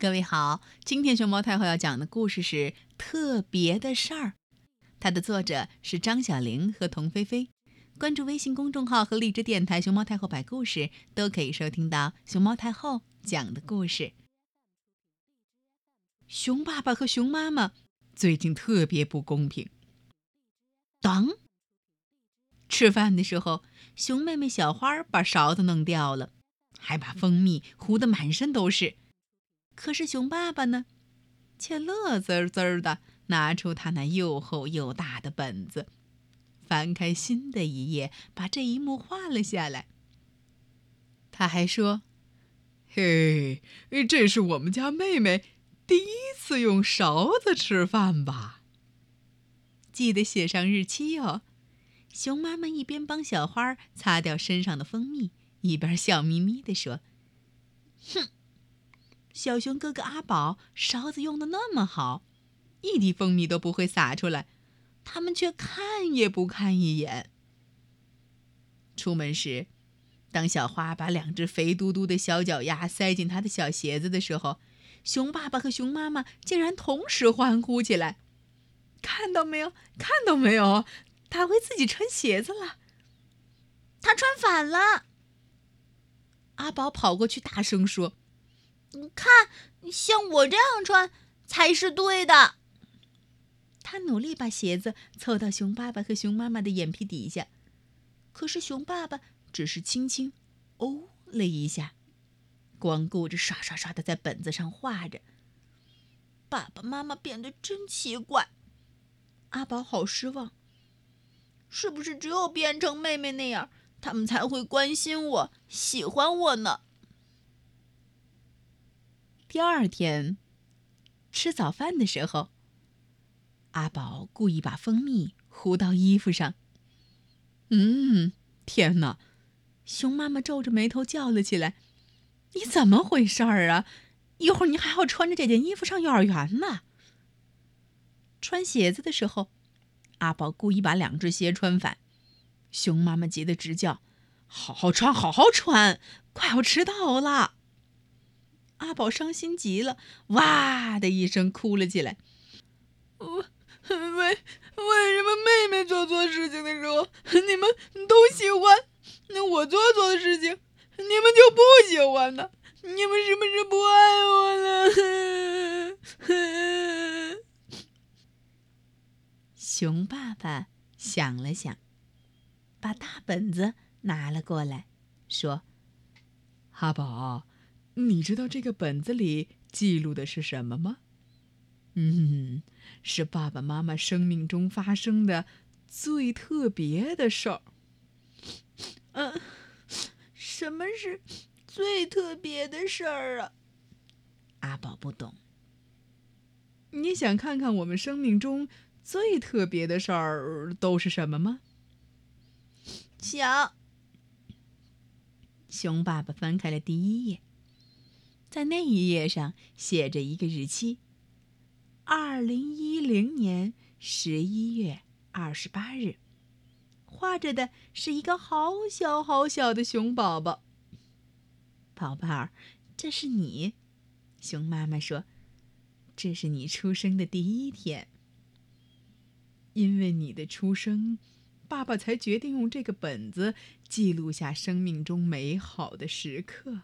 各位好，今天熊猫太后要讲的故事是《特别的事儿》，它的作者是张小玲和童菲菲。关注微信公众号和荔枝电台“熊猫太后摆故事”，都可以收听到熊猫太后讲的故事。熊爸爸和熊妈妈最近特别不公平。当吃饭的时候，熊妹妹小花把勺子弄掉了，还把蜂蜜糊得满身都是。可是熊爸爸呢，却乐滋滋的拿出他那又厚又大的本子，翻开新的一页，把这一幕画了下来。他还说：“嘿，这是我们家妹妹第一次用勺子吃饭吧？记得写上日期哦。”熊妈妈一边帮小花擦掉身上的蜂蜜，一边笑眯眯地说：“哼。”小熊哥哥阿宝勺子用的那么好，一滴蜂蜜都不会洒出来，他们却看也不看一眼。出门时，当小花把两只肥嘟嘟的小脚丫塞进他的小鞋子的时候，熊爸爸和熊妈妈竟然同时欢呼起来：“看到没有？看到没有？他会自己穿鞋子了！他穿反了！”阿宝跑过去大声说。你看，像我这样穿才是对的。他努力把鞋子凑到熊爸爸和熊妈妈的眼皮底下，可是熊爸爸只是轻轻“哦”了一下，光顾着刷刷刷的在本子上画着。爸爸妈妈变得真奇怪，阿宝好失望。是不是只有变成妹妹那样，他们才会关心我、喜欢我呢？第二天，吃早饭的时候，阿宝故意把蜂蜜糊到衣服上。嗯，天哪！熊妈妈皱着眉头叫了起来：“你怎么回事儿啊？一会儿你还要穿着这件衣服上幼儿园呢。”穿鞋子的时候，阿宝故意把两只鞋穿反。熊妈妈急得直叫：“好好穿，好好穿！快要迟到了！”阿宝伤心极了，哇的一声哭了起来。为为什么妹妹做错事情的时候你们都喜欢，那我做错的事情你们就不喜欢呢？你们是不是不爱我了？熊爸爸想了想，把大本子拿了过来，说：“阿宝。”你知道这个本子里记录的是什么吗？嗯，是爸爸妈妈生命中发生的最特别的事儿。嗯，什么是最特别的事儿啊？阿宝不懂。你想看看我们生命中最特别的事儿都是什么吗？想。熊爸爸翻开了第一页。在那一页上写着一个日期：二零一零年十一月二十八日。画着的是一个好小好小的熊宝宝。宝贝儿，这是你。熊妈妈说：“这是你出生的第一天。因为你的出生，爸爸才决定用这个本子记录下生命中美好的时刻。”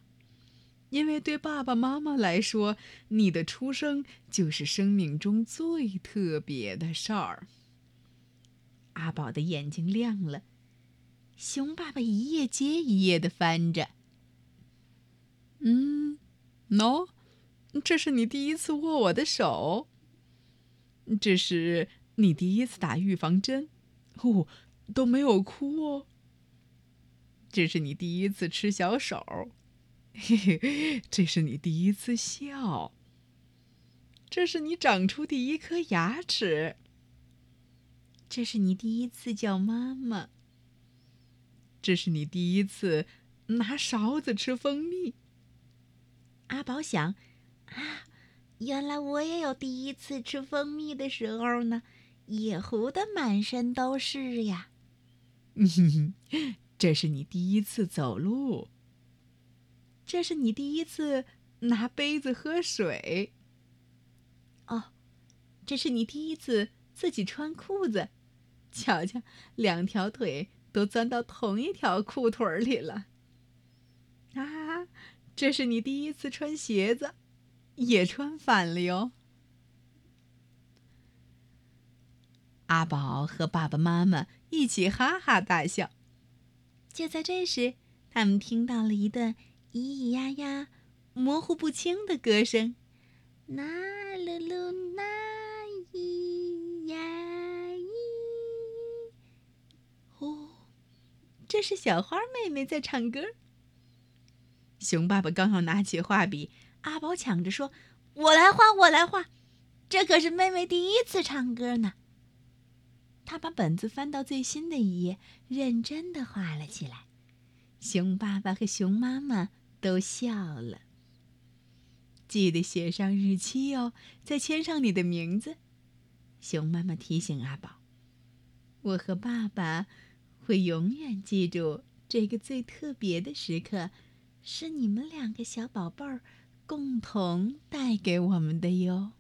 因为对爸爸妈妈来说，你的出生就是生命中最特别的事儿。阿宝的眼睛亮了，熊爸爸一页接一页的翻着。嗯，喏，这是你第一次握我的手。这是你第一次打预防针，哦，都没有哭哦。这是你第一次吃小手。嘿嘿，这是你第一次笑。这是你长出第一颗牙齿。这是你第一次叫妈妈。这是你第一次拿勺子吃蜂蜜。阿宝想，啊，原来我也有第一次吃蜂蜜的时候呢，也糊的满身都是呀。这是你第一次走路。这是你第一次拿杯子喝水。哦，这是你第一次自己穿裤子，瞧瞧，两条腿都钻到同一条裤腿里了。啊，这是你第一次穿鞋子，也穿反了哟。阿宝和爸爸妈妈一起哈哈大笑。就在这时，他们听到了一段咿咿呀呀、模糊不清的歌声：“啦噜噜啦咿呀咿。”哦，这是小花妹妹在唱歌。熊爸爸刚要拿起画笔，阿宝抢着说：“我来画，我来画，这可是妹妹第一次唱歌呢。”他把本子翻到最新的一页，认真的画了起来。熊爸爸和熊妈妈都笑了。记得写上日期哦，再签上你的名字。熊妈妈提醒阿宝：“我和爸爸会永远记住这个最特别的时刻，是你们两个小宝贝儿共同带给我们的哟。”